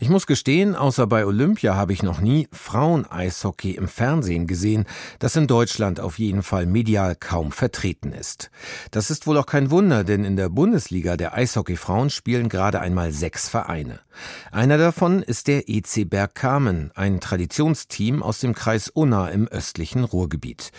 ich muss gestehen, außer bei Olympia habe ich noch nie Frauen-Eishockey im Fernsehen gesehen, das in Deutschland auf jeden Fall medial kaum vertreten ist. Das ist wohl auch kein Wunder, denn in der Bundesliga der Eishockey-Frauen spielen gerade einmal sechs Vereine. Einer davon ist der EC Bergkamen, ein Traditionsteam aus dem Kreis Unna im östlichen Ruhrgebiet.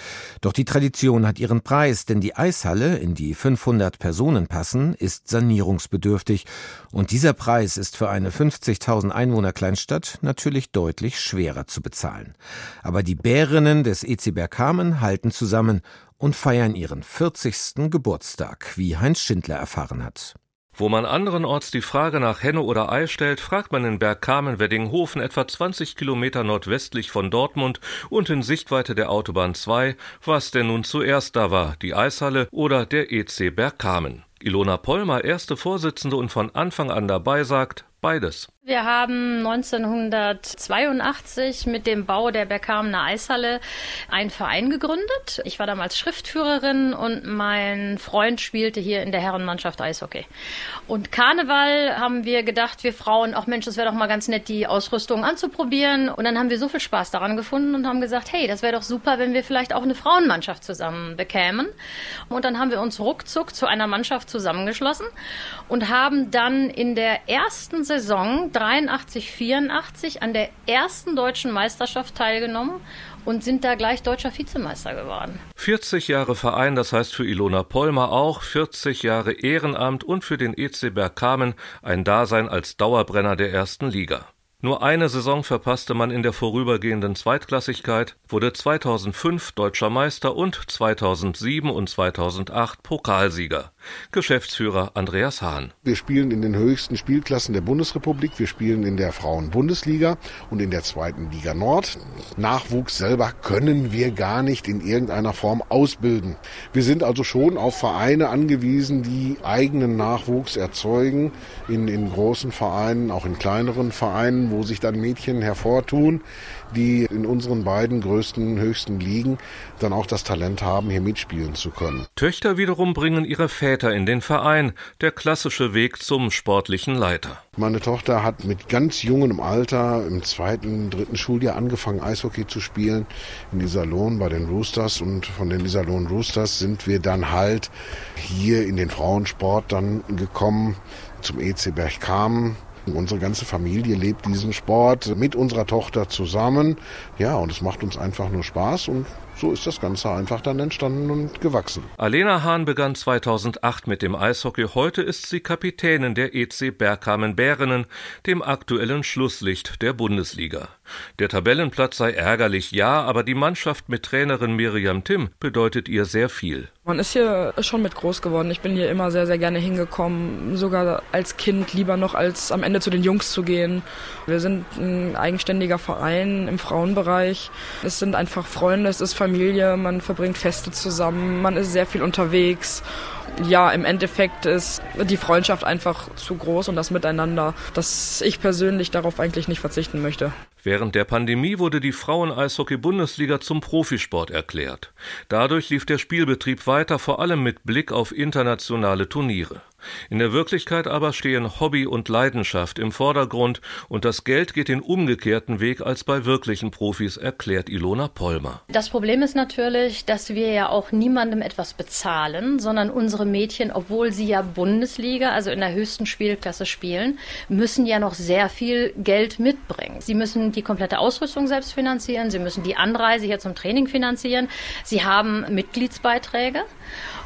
Doch die Tradition hat ihren Preis, denn die Eishalle, in die 500 Personen passen, ist sanierungsbedürftig und dieser Preis ist für eine 50.000 1000 Einwohner Kleinstadt natürlich deutlich schwerer zu bezahlen. Aber die Bärinnen des EC Bergkamen halten zusammen und feiern ihren 40. Geburtstag, wie Heinz Schindler erfahren hat. Wo man anderenorts die Frage nach Henne oder Ei stellt, fragt man in Bergkamen-Weddinghofen etwa 20 Kilometer nordwestlich von Dortmund und in Sichtweite der Autobahn 2, was denn nun zuerst da war, die Eishalle oder der EC Bergkamen. Ilona Pollmer, erste Vorsitzende und von Anfang an dabei, sagt beides. Wir haben 1982 mit dem Bau der Berghamener Eishalle einen Verein gegründet. Ich war damals Schriftführerin und mein Freund spielte hier in der Herrenmannschaft Eishockey. Und Karneval haben wir gedacht, wir Frauen, auch Mensch, es wäre doch mal ganz nett, die Ausrüstung anzuprobieren. Und dann haben wir so viel Spaß daran gefunden und haben gesagt, hey, das wäre doch super, wenn wir vielleicht auch eine Frauenmannschaft zusammen bekämen. Und dann haben wir uns ruckzuck zu einer Mannschaft zusammengeschlossen und haben dann in der ersten Saison 83, 84 an der ersten deutschen Meisterschaft teilgenommen und sind da gleich deutscher Vizemeister geworden. 40 Jahre Verein, das heißt für Ilona Polmer auch 40 Jahre Ehrenamt und für den EC Bergkamen ein Dasein als Dauerbrenner der ersten Liga. Nur eine Saison verpasste man in der vorübergehenden Zweitklassigkeit, wurde 2005 deutscher Meister und 2007 und 2008 Pokalsieger. Geschäftsführer Andreas Hahn. Wir spielen in den höchsten Spielklassen der Bundesrepublik. Wir spielen in der Frauen-Bundesliga und in der zweiten Liga Nord. Nachwuchs selber können wir gar nicht in irgendeiner Form ausbilden. Wir sind also schon auf Vereine angewiesen, die eigenen Nachwuchs erzeugen. In, in großen Vereinen, auch in kleineren Vereinen wo sich dann Mädchen hervortun, die in unseren beiden größten, höchsten Ligen dann auch das Talent haben, hier mitspielen zu können. Töchter wiederum bringen ihre Väter in den Verein, der klassische Weg zum sportlichen Leiter. Meine Tochter hat mit ganz jungem Alter im zweiten, dritten Schuljahr angefangen, Eishockey zu spielen in Iserlohn bei den Roosters und von den Iserlohn Roosters sind wir dann halt hier in den Frauensport dann gekommen zum EC Bergkamen Unsere ganze Familie lebt diesen Sport mit unserer Tochter zusammen. Ja, und es macht uns einfach nur Spaß und so ist das Ganze einfach dann entstanden und gewachsen. Alena Hahn begann 2008 mit dem Eishockey. Heute ist sie Kapitänin der EC Bergkamen Bärinnen, dem aktuellen Schlusslicht der Bundesliga. Der Tabellenplatz sei ärgerlich, ja, aber die Mannschaft mit Trainerin Miriam Timm bedeutet ihr sehr viel. Man ist hier schon mit groß geworden. Ich bin hier immer sehr, sehr gerne hingekommen, sogar als Kind lieber noch als am Ende zu den Jungs zu gehen. Wir sind ein eigenständiger Verein im Frauenbereich. Es sind einfach Freunde, es ist Familie. Man verbringt Feste zusammen, man ist sehr viel unterwegs. Ja, im Endeffekt ist die Freundschaft einfach zu groß und das Miteinander, dass ich persönlich darauf eigentlich nicht verzichten möchte. Während der Pandemie wurde die Frauen-Eishockey-Bundesliga zum Profisport erklärt. Dadurch lief der Spielbetrieb weiter, vor allem mit Blick auf internationale Turniere. In der Wirklichkeit aber stehen Hobby und Leidenschaft im Vordergrund und das Geld geht den umgekehrten Weg als bei wirklichen Profis, erklärt Ilona Pollmer. Das Problem ist natürlich, dass wir ja auch niemandem etwas bezahlen, sondern unsere Mädchen, obwohl sie ja Bundesliga, also in der höchsten Spielklasse spielen, müssen ja noch sehr viel Geld mitbringen. Sie müssen die komplette Ausrüstung selbst finanzieren, sie müssen die Anreise hier zum Training finanzieren, sie haben Mitgliedsbeiträge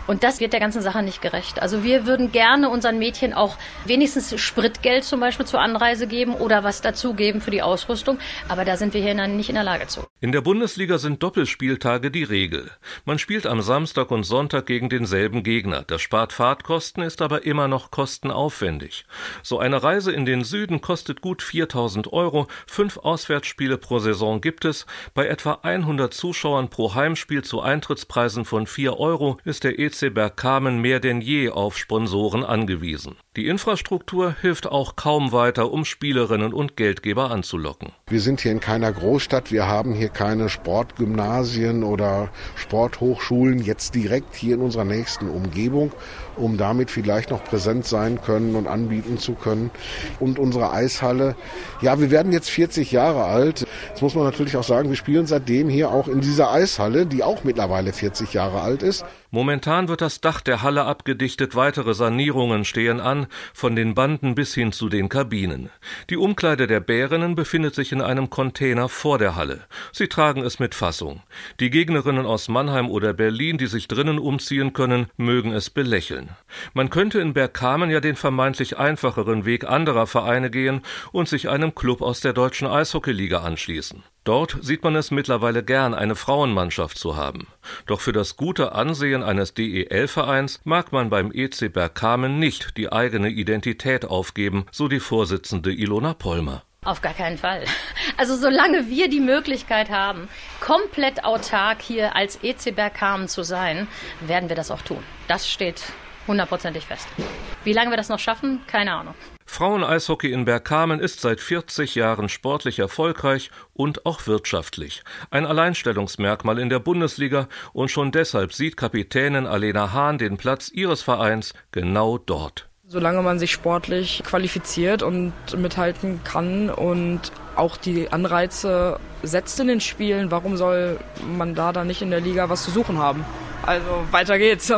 und das wird der ganzen Sache nicht gerecht. Also wir würden gerne unseren Mädchen auch wenigstens Spritgeld zum Beispiel zur Anreise geben oder was dazugeben für die Ausrüstung. Aber da sind wir hier nicht in der Lage zu. In der Bundesliga sind Doppelspieltage die Regel. Man spielt am Samstag und Sonntag gegen denselben Gegner. Das spart Fahrtkosten, ist aber immer noch kostenaufwendig. So eine Reise in den Süden kostet gut 4000 Euro. Fünf Auswärtsspiele pro Saison gibt es. Bei etwa 100 Zuschauern pro Heimspiel zu Eintrittspreisen von 4 Euro ist der EC EC Bergkamen mehr denn je auf Sponsoren angewiesen. Die Infrastruktur hilft auch kaum weiter, um Spielerinnen und Geldgeber anzulocken. Wir sind hier in keiner Großstadt, wir haben hier keine Sportgymnasien oder Sporthochschulen jetzt direkt hier in unserer nächsten Umgebung, um damit vielleicht noch präsent sein können und anbieten zu können. Und unsere Eishalle, ja, wir werden jetzt 40 Jahre alt. Jetzt muss man natürlich auch sagen, wir spielen seitdem hier auch in dieser Eishalle, die auch mittlerweile 40 Jahre alt ist. Momentan wird das Dach der Halle abgedichtet, weitere Sanierungen stehen an, von den Banden bis hin zu den Kabinen. Die Umkleide der Bärinnen befindet sich in einem Container vor der Halle. Sie tragen es mit Fassung. Die Gegnerinnen aus Mannheim oder Berlin, die sich drinnen umziehen können, mögen es belächeln. Man könnte in Bergkamen ja den vermeintlich einfacheren Weg anderer Vereine gehen und sich einem Club aus der deutschen Eishockeyliga anschließen. Dort sieht man es mittlerweile gern, eine Frauenmannschaft zu haben. Doch für das gute Ansehen eines DEL-Vereins mag man beim EC Bergkamen nicht die eigene Identität aufgeben, so die Vorsitzende Ilona Polmer. Auf gar keinen Fall. Also solange wir die Möglichkeit haben, komplett autark hier als EC Bergkamen zu sein, werden wir das auch tun. Das steht hundertprozentig fest. Wie lange wir das noch schaffen, keine Ahnung. Frauen-Eishockey in Bergkamen ist seit 40 Jahren sportlich erfolgreich und auch wirtschaftlich. Ein Alleinstellungsmerkmal in der Bundesliga und schon deshalb sieht Kapitänin Alena Hahn den Platz ihres Vereins genau dort. Solange man sich sportlich qualifiziert und mithalten kann und auch die Anreize setzt in den Spielen, warum soll man da dann nicht in der Liga was zu suchen haben? Also weiter geht's.